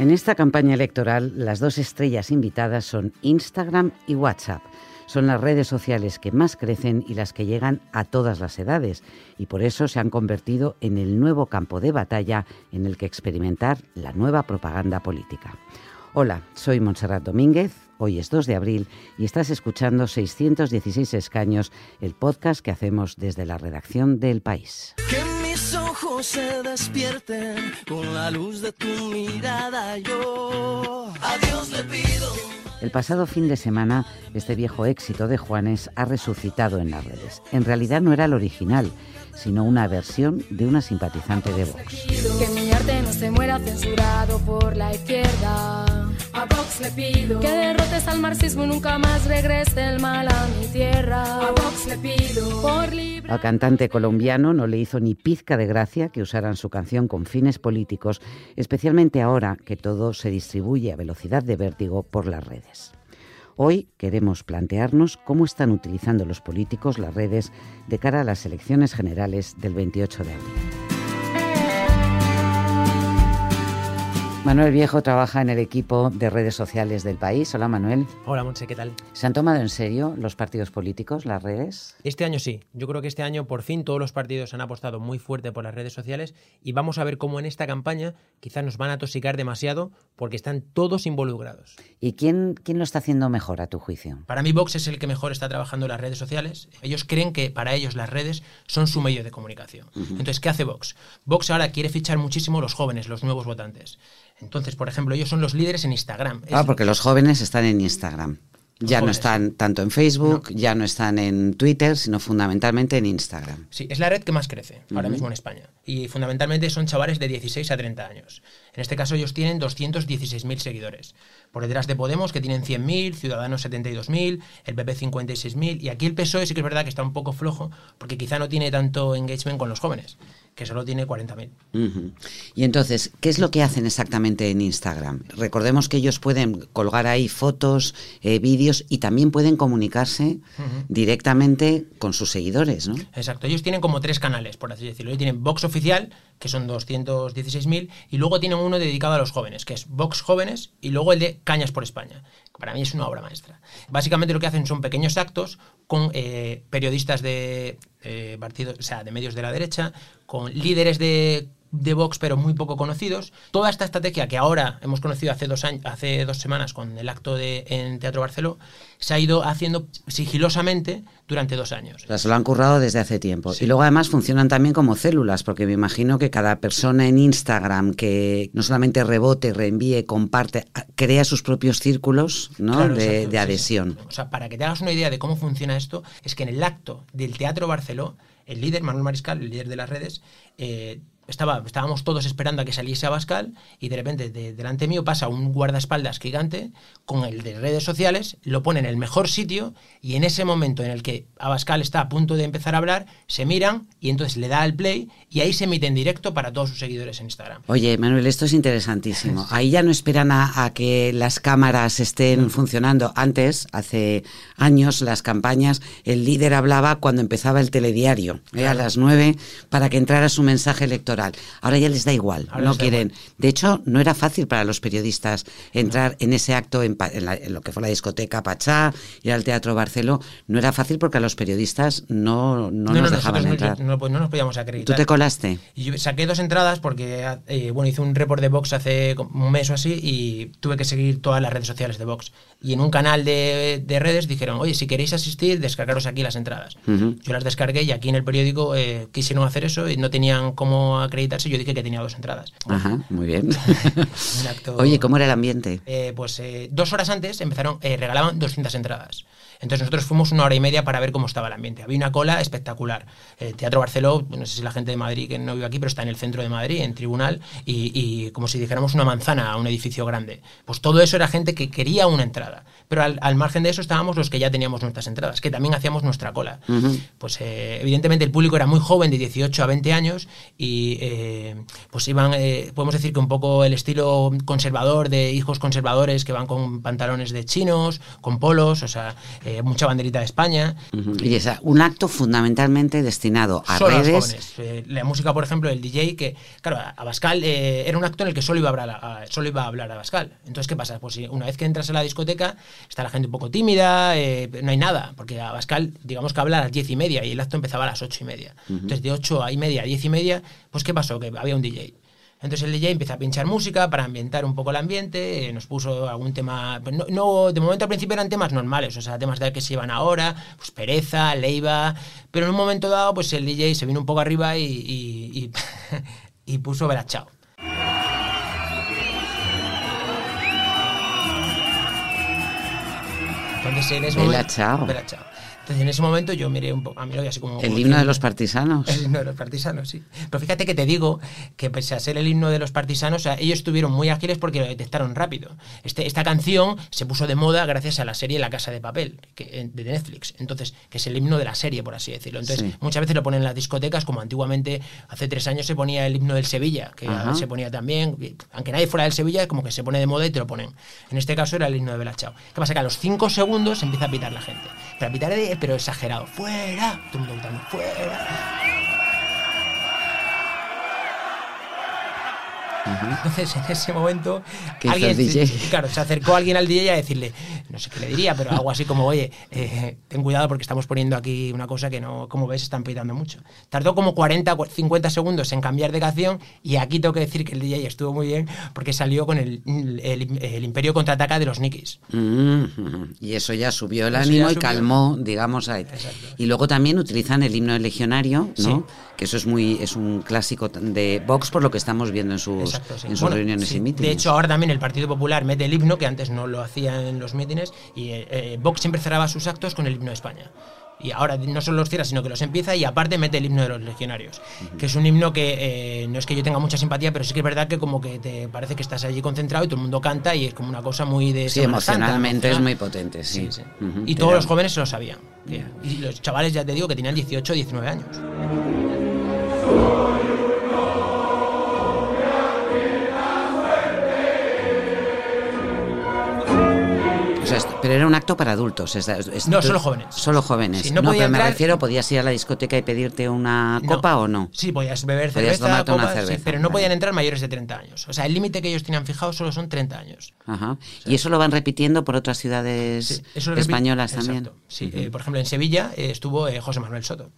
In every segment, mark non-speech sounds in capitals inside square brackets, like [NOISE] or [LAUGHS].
En esta campaña electoral, las dos estrellas invitadas son Instagram y WhatsApp. Son las redes sociales que más crecen y las que llegan a todas las edades, y por eso se han convertido en el nuevo campo de batalla en el que experimentar la nueva propaganda política. Hola, soy Montserrat Domínguez, hoy es 2 de abril y estás escuchando 616 escaños, el podcast que hacemos desde la redacción del país ojos se despierten con la luz de tu mirada. Yo a Dios le pido. El pasado fin de semana, este viejo éxito de Juanes ha resucitado en las redes. En realidad no era el original, sino una versión de una simpatizante de Vox. Que mi arte no se muera censurado por la izquierda. A Vox le pido que derrotes al marxismo y nunca más regrese el mal a mi tierra. A Vox le pido por libre... Al cantante colombiano no le hizo ni pizca de gracia que usaran su canción con fines políticos, especialmente ahora que todo se distribuye a velocidad de vértigo por las redes. Hoy queremos plantearnos cómo están utilizando los políticos las redes de cara a las elecciones generales del 28 de abril. Manuel Viejo trabaja en el equipo de redes sociales del país. Hola Manuel. Hola Monse, ¿qué tal? ¿Se han tomado en serio los partidos políticos, las redes? Este año sí. Yo creo que este año por fin todos los partidos han apostado muy fuerte por las redes sociales y vamos a ver cómo en esta campaña quizás nos van a tosicar demasiado porque están todos involucrados. ¿Y quién, quién lo está haciendo mejor a tu juicio? Para mí Vox es el que mejor está trabajando en las redes sociales. Ellos creen que para ellos las redes son su medio de comunicación. Entonces, ¿qué hace Vox? Vox ahora quiere fichar muchísimo los jóvenes, los nuevos votantes. Entonces, por ejemplo, ellos son los líderes en Instagram. Ah, porque los jóvenes están en Instagram. Ya no están tanto en Facebook, ya no están en Twitter, sino fundamentalmente en Instagram. Sí, es la red que más crece ahora mismo en España. Y fundamentalmente son chavales de 16 a 30 años. En este caso ellos tienen 216.000 seguidores. Por detrás de Podemos, que tienen 100.000, Ciudadanos 72.000, el PP 56.000. Y aquí el PSOE sí que es verdad que está un poco flojo, porque quizá no tiene tanto engagement con los jóvenes que solo tiene 40.000. Y entonces, ¿qué es lo que hacen exactamente en Instagram? Recordemos que ellos pueden colgar ahí fotos, eh, vídeos y también pueden comunicarse directamente con sus seguidores, ¿no? Exacto, ellos tienen como tres canales, por así decirlo. Ellos tienen Vox Oficial, que son 216.000, y luego tienen uno dedicado a los jóvenes, que es Vox Jóvenes, y luego el de Cañas por España, que para mí es una obra maestra. Básicamente lo que hacen son pequeños actos con eh, periodistas de eh, partidos, o sea, de medios de la derecha, con líderes de de Vox, pero muy poco conocidos. Toda esta estrategia que ahora hemos conocido hace dos, años, hace dos semanas con el acto de, en Teatro Barceló, se ha ido haciendo sigilosamente durante dos años. Se lo han currado desde hace tiempo. Y luego además funcionan también como células, porque me imagino que cada persona en Instagram que no solamente rebote, reenvíe, comparte, crea sus propios círculos ¿no? de, adhesión. O sea, para que te hagas una idea de cómo funciona esto, es que en el acto del Teatro Barceló, el líder, Manuel Mariscal, el líder de las redes, eh, estaba, estábamos todos esperando a que saliese Abascal y de repente de, delante mío pasa un guardaespaldas gigante con el de redes sociales, lo pone en el mejor sitio y en ese momento en el que Abascal está a punto de empezar a hablar, se miran y entonces le da al play y ahí se emite en directo para todos sus seguidores en Instagram. Oye, Manuel, esto es interesantísimo. [LAUGHS] Ahí ya no esperan a, que las cámaras estén funcionando. Antes, hace años, las campañas, el líder hablaba cuando empezaba el telediario, ¿eh? a las nueve, para que entrara su mensaje electoral. Ahora ya les da igual, no quieren. De hecho, no era fácil para los periodistas entrar en ese acto, en, lo que fue la discoteca Pachá, ir al Teatro Barceló. No era fácil porque a los periodistas no, no, nos dejaban entrar. No, no, nos podíamos acreditar. ¿Tú te colaste? yo saqué dos entradas porque, eh, bueno, hice un report de Vox hace un mes o así y tuve que seguir todas las redes sociales de Vox. Y en un canal de, redes dijeron, oye, si queréis asistir, descargaros aquí las entradas. Yo las descargué y aquí en el periódico eh, quisieron hacer eso y no tenían cómo acreditarse, yo dije que tenía dos entradas. Ajá, muy bien. [LAUGHS] Oye, ¿cómo era el ambiente? Eh, pues eh, dos horas antes empezaron, eh, regalaban 200 entradas. Entonces nosotros fuimos una hora y media para ver cómo estaba el ambiente. Había una cola espectacular. El Teatro Barceló, no sé si la gente de Madrid que no vive aquí, pero está en el centro de Madrid, en tribunal, y, como si dijéramos una manzana a un edificio grande. Pues todo eso era gente que quería una entrada. Pero al, margen de eso estábamos los que ya teníamos nuestras entradas, que también hacíamos nuestra cola. Pues evidentemente el público era muy joven, de 18 a 20 años, y y eh, pues iban, eh, podemos decir que un poco el estilo conservador de hijos conservadores que van con pantalones de chinos, con polos, o sea, eh, mucha banderita de España. Y es un acto fundamentalmente destinado a Solo a los redes. jóvenes. Eh, la música, por ejemplo, el DJ, que, claro, Abascal eh, era un acto en el que solo iba a hablar a, solo iba a hablar Abascal. Entonces, ¿qué pasa? Pues si una vez que entras a la discoteca, está la gente un poco tímida, eh, no hay nada, porque Abascal, digamos que habla a las diez y media y el acto empezaba a las ocho y media. Entonces, de ocho y media a diez y media, pues ¿qué pasó? Que había un DJ. Entonces el DJ empieza a pinchar música para ambientar un poco el ambiente, eh, nos puso algún tema, pues no, no- de momento al principio eran temas normales, o sea, temas de que se iban ahora, pues pereza, leiva, pero en un momento dado pues el DJ se vino un poco arriba y, y, y- [LAUGHS] y puso Verás Chao. Entonces en ese. Bella Ciao. Entonces en ese momento yo miré un poco, a mí lo así como... El himno de los partisanos. el himno de los partisanos, sí. Pero fíjate que te digo que pese a ser el himno de los partisanos, o sea, ellos estuvieron muy ágiles porque lo detectaron rápido. Este, esta canción se puso de moda gracias a la serie La Casa de Papel, que, de Netflix. Entonces, que es el himno de la serie, por así decirlo. Entonces, Sí. muchas veces lo ponen en las discotecas, como antiguamente, hace tres años se ponía el himno del Sevilla, que Ajá. se ponía también, aunque nadie fuera del Sevilla, como que se pone de moda y te lo ponen. En este caso era el himno de Bella Ciao. ¿Qué pasa? Que a los cinco segundos empieza a pitar la gente. Pero a pitar, de- pero exagerado. ¡Fuera! Todo el mundo gritando, ¡fuera! Entonces, en ese momento, ¿Qué hizo el DJ? se- claro, se acercó alguien al DJ a decirle, no sé qué le diría, pero algo así como, oye, eh, ten cuidado porque estamos poniendo aquí una cosa que no, como ves, están pitando mucho. Tardó como 40, cu- 50 segundos en cambiar de canción y aquí tengo que decir que el DJ estuvo muy bien porque salió con el, el, el Imperio contraataca de los Nikis. Mm. Y eso ya subió el Eso ánimo y calmó, digamos, a Y luego también utilizan el himno legionario, ¿no? Sí. Que eso es muy es un clásico de Vox por lo que estamos viendo en sus, Exacto, sí. en sus Bueno, reuniones sí. y mítines. De hecho, ahora también el Partido Popular mete el himno, que antes no lo hacía en los mítines, y eh, eh, Vox siempre cerraba sus actos con el himno de España. Y ahora no solo los cierra, sino que los empieza y aparte mete el himno de los legionarios, que es un himno que eh, no es que yo tenga mucha simpatía, pero sí que es verdad que como que te parece que estás allí concentrado y todo el mundo canta y es como una cosa muy de... Sí, Semana Santa, emocionalmente es muy potente, sí. Sí, sí. Ujú, Y pero- todos los jóvenes se lo sabían. que- Y los chavales, ya te digo, que tenían 18 19 años. Pero era un acto para adultos. es- es- No, solo jóvenes. Solo jóvenes. Sí, no no, me refiero, ¿podías ir a la discoteca y pedirte una No. copa o no? Sí, podías beber Podías cerveza, tomarte una sí, cerveza, pero no vale. podían entrar mayores de 30 años. O sea, el límite que ellos tenían fijado solo son 30 años. Ajá. Y eso lo van repitiendo por otras ciudades Sí, eso lo repite- españolas Exacto. también. Sí, eh, por ejemplo, en Sevilla eh, estuvo eh, José Manuel Soto.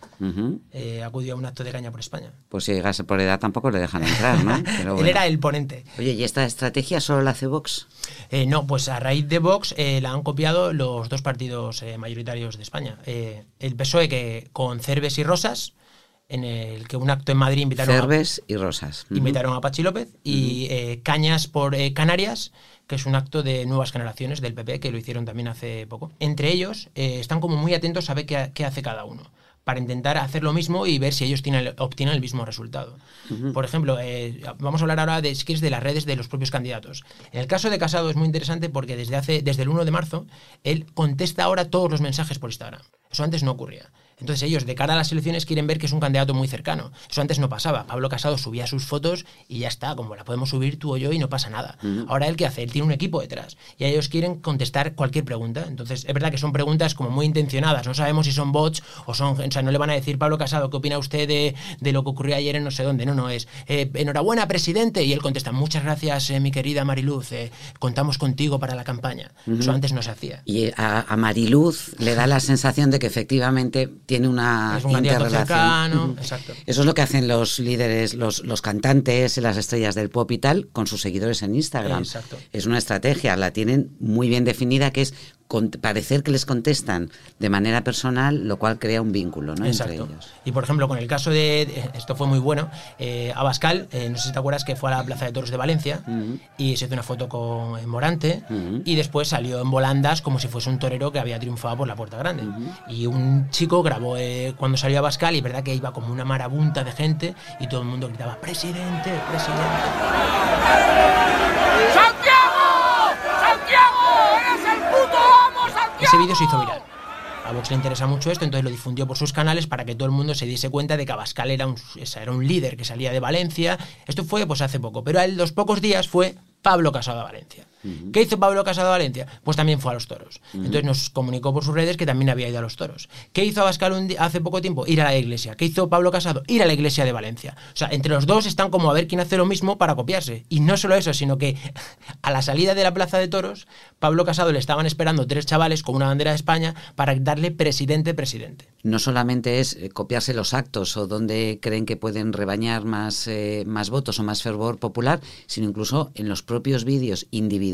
Acudió a un acto de caña por España. Pues si llegase por edad tampoco le dejan entrar, ¿no? [LAUGHS] Pero Él era el ponente. Oye, ¿y esta estrategia solo la hace Vox? No, pues a raíz de Vox la han copiado los dos partidos eh, mayoritarios de España. Eh, el PSOE que con Cerves y Rosas, en el que un acto en Madrid invitaron a, Cerves y Rosas. Invitaron a Pachi López y eh, Cañas por eh, Canarias, que es un acto de nuevas generaciones del PP, que lo hicieron también hace poco. Entre ellos están como muy atentos a ver qué, qué hace cada uno para intentar hacer lo mismo y ver si ellos tienen, obtienen el mismo resultado. Por ejemplo, eh, vamos a hablar ahora de, si quieres, de las redes de los propios candidatos. En el caso de Casado es muy interesante porque desde, hace, desde el 1 de marzo él contesta ahora todos los mensajes por Instagram. Eso antes no ocurría. Entonces ellos, de cara a las elecciones, quieren ver que es un candidato muy cercano. Eso antes no pasaba. Pablo Casado subía sus fotos y ya está, como la podemos subir tú o yo y no pasa nada. Ahora él qué hace? Él tiene un equipo detrás y ellos quieren contestar cualquier pregunta. Entonces es verdad que son preguntas como muy intencionadas. No sabemos si son bots o son... O sea, no le van a decir, Pablo Casado, ¿qué opina usted de, de lo que ocurrió ayer en no sé dónde? No, no, es, eh, enhorabuena, presidente. Y él contesta, muchas gracias, eh, mi querida Mariluz, eh, contamos contigo para la campaña. Eso antes no se hacía. Y a, a Mariluz le da la sensación de que efectivamente tiene una Es un candidato interrelación. cercano, exacto. Eso es lo que hacen los líderes, los, los cantantes, las estrellas del pop y tal, con sus seguidores en Instagram. Exacto. Es una estrategia, la tienen muy bien definida, que es con- parecer que les contestan de manera personal, lo cual crea un vínculo ¿no? entre ellos. Y por ejemplo, con el caso de. Esto fue muy bueno. Eh, Abascal, eh, no sé si te acuerdas que fue a la Plaza de Toros de Valencia y se hizo una foto con Morante y después salió en volandas como si fuese un torero que había triunfado por la Puerta Grande. Y un chico grabó eh, cuando salió Abascal y es verdad que iba como una marabunta de gente y todo el mundo gritaba: ¡Presidente! ¡Presidente! Vídeo se hizo viral. A Vox le interesa mucho esto, entonces lo difundió por sus canales para que todo el mundo se diese cuenta de que Abascal era un, líder que salía de Valencia. Esto fue pues hace poco, pero a los pocos días fue Pablo Casado a Valencia. ¿Qué hizo Pablo Casado Valencia? Pues también fue a los toros. Entonces nos comunicó por sus redes que también había ido a los toros. ¿Qué hizo Abascal hace poco tiempo? Ir a la iglesia. ¿Qué hizo Pablo Casado? Ir a la iglesia de Valencia. O sea, entre los dos están como a ver quién hace lo mismo para copiarse. Y no solo eso, sino que [LAUGHS] a la salida de la plaza de toros, Pablo Casado le estaban esperando tres chavales con una bandera de España para darle presidente, presidente. No solamente es eh, copiarse los actos o donde creen que pueden rebañar más, eh, más votos o más fervor popular, sino incluso en los propios vídeos individuales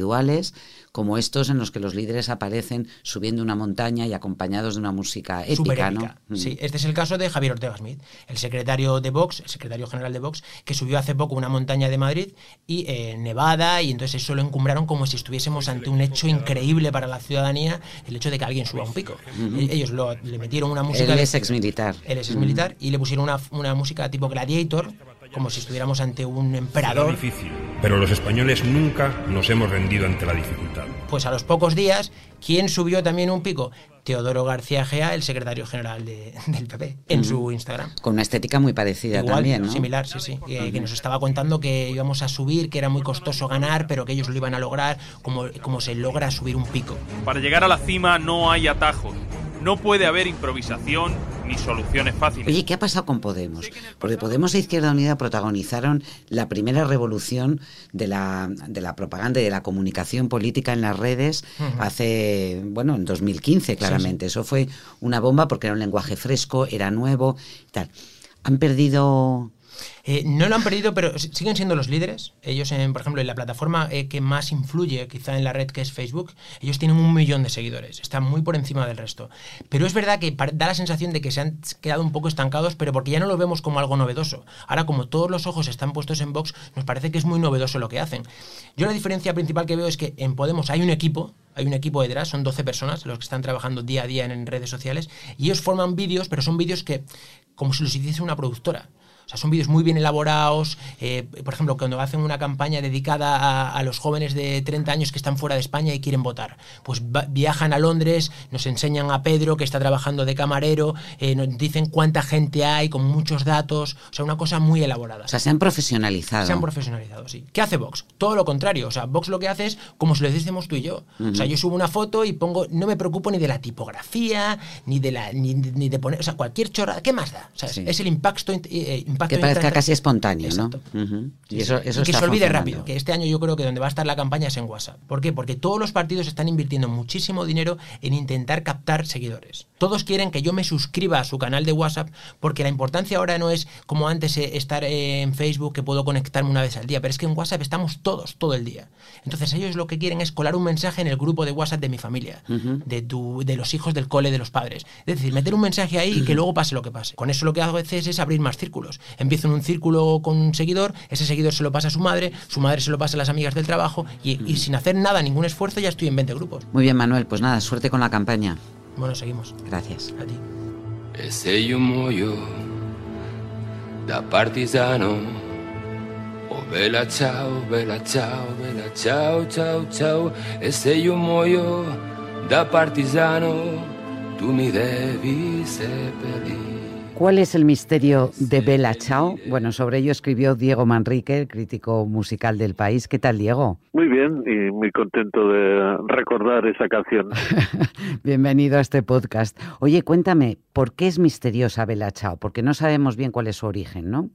como estos en los que los líderes aparecen subiendo una montaña y acompañados de una música épica, ¿no? Mm. Sí, este es el caso de Javier Ortega Smith, el secretario de Vox, el secretario general de Vox, que subió hace poco una montaña de Madrid y eh, Nevada y entonces eso lo encumbraron como si estuviésemos ante un hecho increíble para la ciudadanía, el hecho de que alguien suba un pico. E-, ellos le metieron una música... Él es ex militar. Él es ex militar y le pusieron una, una música tipo Gladiator como si estuviéramos ante un emperador. difícil, pero los españoles nunca nos hemos rendido ante la dificultad. Pues a los pocos días, ¿quién subió también un pico? Teodoro García Gea, el secretario general [LAUGHS] del PP, en su Instagram. Con una estética muy parecida también, ¿no? Similar, sí, sí. Que nos estaba contando que íbamos a subir, que era muy costoso ganar, pero que ellos lo iban a lograr, como, como se logra subir un pico. Para llegar a la cima no hay atajos. No puede haber improvisación ni soluciones fáciles. Oye, ¿qué ha pasado con Podemos? Porque Podemos e Izquierda Unida protagonizaron la primera revolución de la, de la propaganda y de la comunicación política en las redes hace, bueno, en 2015 claramente. Eso fue una bomba porque era un lenguaje fresco, era nuevo y tal. Han perdido eh, no lo han perdido, pero siguen siendo los líderes. Ellos, por ejemplo, en la plataforma eh, que más influye quizá en la red que es Facebook, ellos tienen un millón de seguidores. Están muy por encima del resto. Pero es verdad que da la sensación de que se han quedado un poco estancados, pero porque ya no lo vemos como algo novedoso. Ahora, como todos los ojos están puestos en Vox, nos parece que es muy novedoso lo que hacen. Yo la diferencia principal que veo es que en Podemos hay un equipo, hay un equipo detrás, son 12 personas los que están trabajando día a día en, redes sociales, y ellos forman vídeos, pero son vídeos que como si los hiciese una productora. O sea, son vídeos muy bien elaborados. Eh, por ejemplo, cuando hacen una campaña dedicada a, los jóvenes de 30 años que están fuera de España y quieren votar, pues viajan a Londres, nos enseñan a Pedro que está trabajando de camarero, eh, nos dicen cuánta gente hay, con muchos datos. O sea, una cosa muy elaborada. O sea, se han profesionalizado. Se han profesionalizado, sí. ¿Qué hace Vox? Todo lo contrario. O sea, Vox lo que hace es como si lo hiciésemos tú y yo. O sea, yo subo una foto y pongo, no me preocupo ni de la tipografía, ni de la, ni, de poner, o sea, cualquier chorrada. ¿Qué más da? O sea, es el impacto, eh, que parezca casi espontáneo, ¿no? Y eso, eso que se olvide rápido, que este año yo creo que donde va a estar la campaña es en WhatsApp. ¿Por qué? Porque todos los partidos están invirtiendo muchísimo dinero en intentar captar seguidores. Todos quieren que yo me suscriba a su canal de WhatsApp porque la importancia ahora no es como antes eh, estar en Facebook que puedo conectarme una vez al día, pero es que en WhatsApp estamos todos, todo el día. Entonces ellos lo que quieren es colar un mensaje en el grupo de WhatsApp de mi familia, de, tu, de los hijos del cole, de los padres. Es decir, meter un mensaje ahí y que luego pase lo que pase. Con eso lo que hago a veces es abrir más círculos. Empiezo en un círculo con un seguidor, ese seguidor se lo pasa a su madre, su madre se lo pasa a las amigas del trabajo y, sin hacer nada, ningún esfuerzo, ya estoy en 20 grupos. Muy bien, Manuel, pues nada, suerte con la campaña. Bueno, seguimos. Gracias. A ti. Ese io muoio da partigiano. Oh bella ciao, bella ciao, bella ciao, ciao, ciao. E se io muoio da partigiano, tu mi devi seppellire. ¿Cuál es el misterio de Bella Chao? Bueno, sobre ello escribió Diego Manrique, crítico musical del país. ¿Qué tal, Diego? Muy bien y muy contento de recordar esa canción. [LAUGHS] Bienvenido a este podcast. Oye, cuéntame, ¿por qué es misteriosa Bella Chao? Porque no sabemos bien cuál es su origen, ¿no?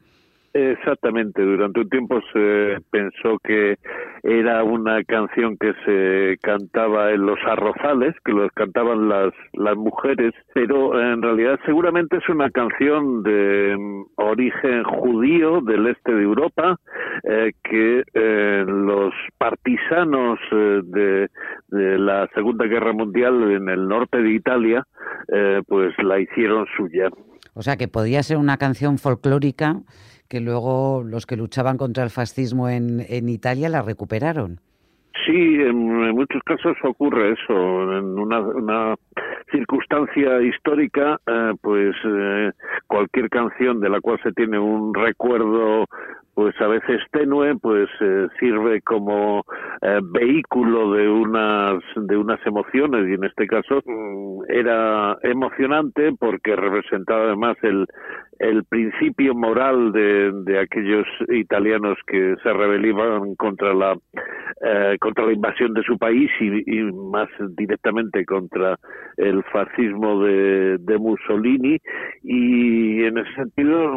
Exactamente, durante un tiempo se pensó que era una canción que se cantaba en los arrozales, que los cantaban las, las mujeres, pero en realidad seguramente es una canción de mm, origen judío del este de Europa, eh, que eh, los partisanos eh, de, de, la Segunda Guerra Mundial en el norte de Italia, pues la hicieron suya. O sea que podría ser una canción folclórica que luego los que luchaban contra el fascismo en, en Italia la recuperaron. Sí, en, muchos casos ocurre eso. En una, circunstancia histórica, eh, pues eh, cualquier canción de la cual se tiene un recuerdo pues a veces tenue, pues eh, sirve como eh, vehículo de unas de unas emociones y en este caso mm, era emocionante porque representaba además el el principio moral de, de aquellos italianos que se rebelaban contra la eh, contra la invasión de su país y, más directamente contra el fascismo de, de Mussolini y en ese sentido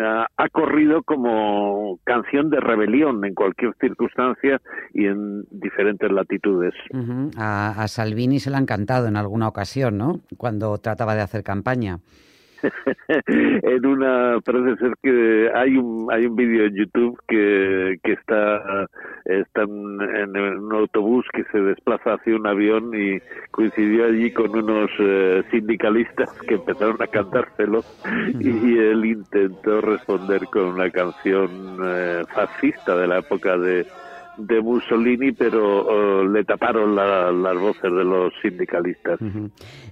ha, ha corrido como canción de rebelión en cualquier circunstancia y en diferentes latitudes. a, a Salvini se le han cantado en alguna ocasión, ¿no? Cuando trataba de hacer campaña. [LAUGHS] en una parece ser que hay un hay un vídeo en YouTube que, que está están en, un autobús que se desplaza hacia un avión y coincidió allí con unos eh, sindicalistas que empezaron a cantárselo y él intentó responder con una canción eh, fascista de la época de de Mussolini, pero le taparon las voces de los sindicalistas.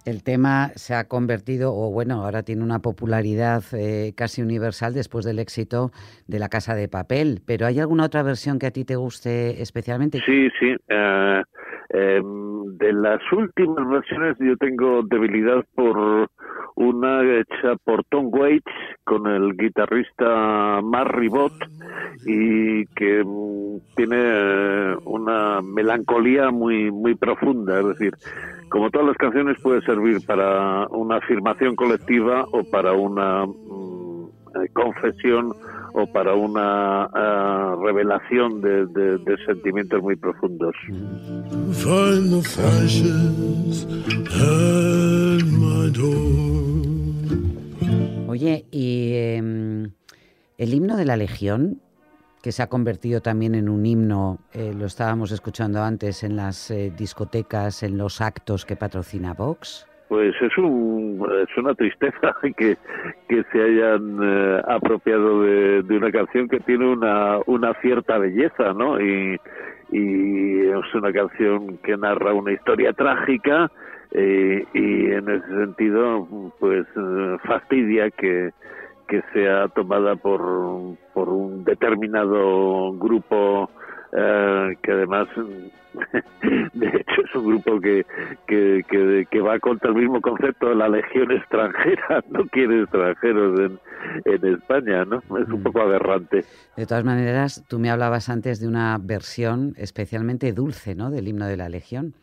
El tema se ha convertido, o bueno, ahora tiene una popularidad eh, casi universal después del éxito de La Casa de Papel, pero ¿hay alguna otra versión que a ti te guste especialmente? Sí, sí. Eh, em, de las últimas versiones yo tengo debilidad por una hecha por Tom Waits con el guitarrista Mark Ribot y que mm, tiene eh, una melancolía muy muy profunda, es decir, como todas las canciones puede servir para una afirmación colectiva o para una mm, eh, confesión o para una uh, revelación de, sentimientos muy profundos. Oye, y eh, el himno de la Legión, que se ha convertido también en un himno, eh, lo estábamos escuchando antes en las eh, discotecas, en los actos que patrocina Vox. Pues es, un, es una tristeza [LAUGHS] que, que se hayan eh, apropiado de, de, una canción que tiene una, una cierta belleza, ¿no? Y, y es una canción que narra una historia trágica eh, y en ese sentido, pues fastidia que, que sea tomada por, por un determinado grupo eh, que además [LAUGHS] de hecho es un grupo que, que, que, que, va contra el mismo concepto de la legión extranjera, [LAUGHS] no quiere extranjeros en, en España, ¿no? Es un mm. poco aberrante. De todas maneras, tú me hablabas antes de una versión especialmente dulce, ¿no? Del himno de la legión.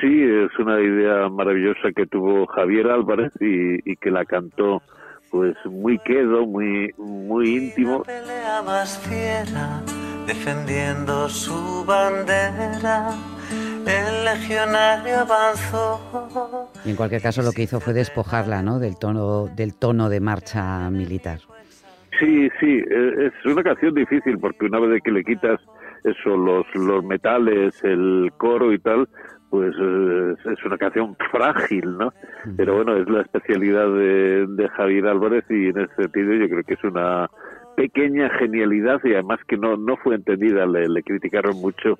Sí, es una idea maravillosa que tuvo Javier Álvarez y, y que la cantó pues muy quedo, muy muy íntimo. Pelea más fiera, defendiendo su bandera, el legionario avanzó. Y en cualquier caso lo que hizo fue despojarla, ¿no? Del tono del tono de marcha militar. Sí, sí, e, es una canción difícil porque una vez que le quitas eso, los los metales, el coro y tal, pues eh, es una canción frágil, ¿no? Pero bueno, es la especialidad de, de, Javier Álvarez y en ese sentido yo creo que es una pequeña genialidad y además que no, no fue entendida, le, le criticaron mucho.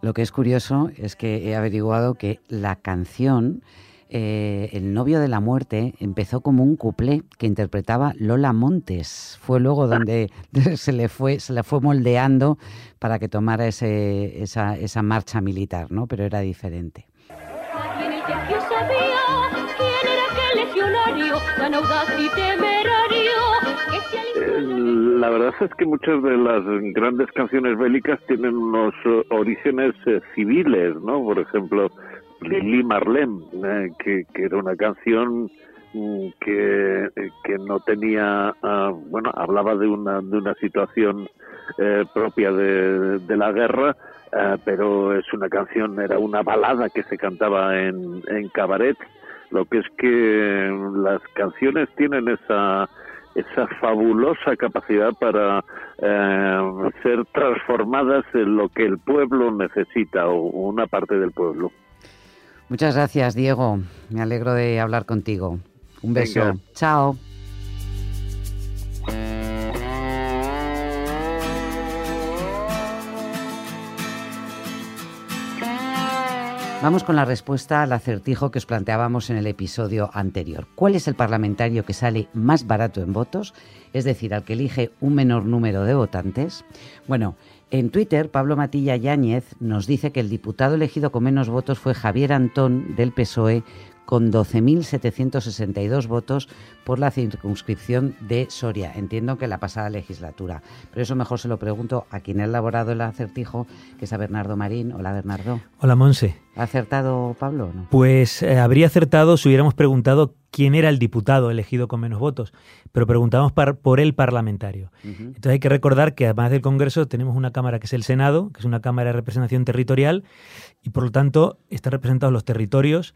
Lo que es curioso es que he averiguado que la canción eh, El novio de la muerte empezó como un cuplé que interpretaba Lola Montes. Fue luego donde [LAUGHS] se le fue, se le fue moldeando para que tomara ese, esa, esa marcha militar, ¿no? Pero era diferente. La verdad es que muchas de las grandes canciones bélicas tienen unos eh, orígenes eh, civiles, ¿no? Por ejemplo, Lili Marlene, eh, que, que, era una canción mm, que, que no tenía, uh, bueno, hablaba de una, de una situación eh, propia de, la guerra, uh, pero es una canción, era una balada que se cantaba en, en cabaret, lo que es que las canciones tienen esa esa fabulosa capacidad para eh, ser transformadas en lo que el pueblo necesita o una parte del pueblo. Muchas gracias, Diego. Me alegro de hablar contigo. Un beso. Chao. Vamos con la respuesta al acertijo que os planteábamos en el episodio anterior. ¿Cuál es el parlamentario que sale más barato en votos? Es decir, al que elige un menor número de votantes. Bueno, en Twitter, Pablo Matilla Yáñez nos dice que el diputado elegido con menos votos fue Javier Antón del PSOE con 12.762 votos por la circunscripción de Soria. Entiendo que la pasada legislatura. Pero eso mejor se lo pregunto a quien ha elaborado el acertijo, que es a Bernardo Marín. Hola, Bernardo. Hola, Monse. ¿Ha acertado Pablo no? Pues eh, habría acertado si hubiéramos preguntado quién era el diputado elegido con menos votos, pero preguntamos por el parlamentario. Entonces hay que recordar que además del Congreso tenemos una Cámara que es el Senado, que es una Cámara de representación territorial, y por lo tanto están representados los territorios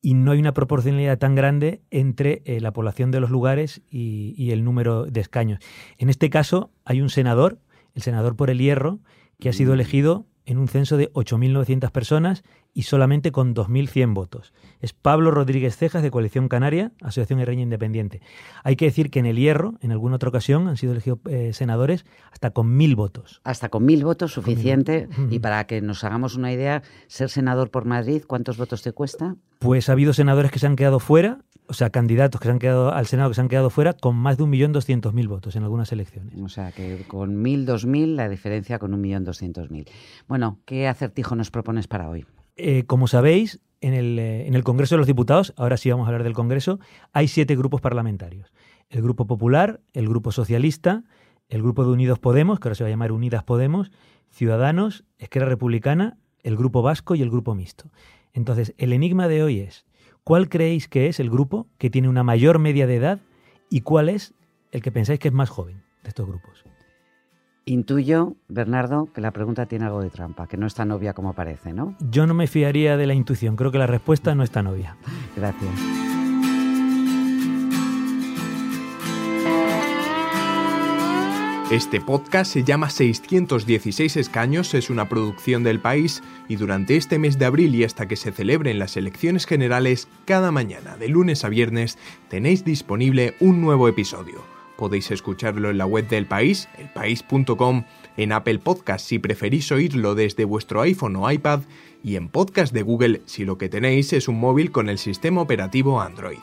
y no hay una proporcionalidad tan grande entre eh, la población de los lugares y, el número de escaños. En este caso hay un senador, el senador por el hierro, que ha sido mm. elegido en un censo de 8.900 personas y solamente con 2.100 votos. Es Pablo Rodríguez Cejas de Coalición Canaria, Asociación Herreña Independiente. Hay que decir que en el Hierro, en alguna otra ocasión, han sido elegidos eh, senadores hasta con 1.000 votos. Hasta con 1.000 votos, suficiente. Y para que nos hagamos una idea, ser senador por Madrid, ¿cuántos votos te cuesta? Pues ha habido senadores que se han quedado fuera, o sea, candidatos que se han quedado al Senado que se han quedado fuera con más de 1.200.000 votos en algunas elecciones. O sea, que con 1.000, 2.000, la diferencia con 1.200.000. Bueno, ¿qué acertijo nos propones para hoy? Eh, como sabéis, en el, eh, en el Congreso de los Diputados, ahora sí vamos a hablar del Congreso, hay siete grupos parlamentarios. El Grupo Popular, el Grupo Socialista, el Grupo de Unidos Podemos, que ahora se va a llamar Unidas Podemos, Ciudadanos, Esquerra Republicana, el Grupo Vasco y el Grupo Mixto. Entonces, el enigma de hoy es, ¿cuál creéis que es el grupo que tiene una mayor media de edad y cuál es el que pensáis que es más joven de estos grupos? Intuyo, Bernardo, que la pregunta tiene algo de trampa, que no es tan obvia como parece, ¿no? Yo no me fiaría de la intuición, creo que la respuesta no es tan obvia. Gracias. Este podcast se llama 616 escaños, es una producción del país y durante este mes de abril y hasta que se celebren las elecciones generales, cada mañana, de lunes a viernes, tenéis disponible un nuevo episodio. Podéis escucharlo en la web del país, elpaís.com, en Apple Podcast si preferís oírlo desde vuestro iPhone o iPad y en Podcast de Google si lo que tenéis es un móvil con el sistema operativo Android.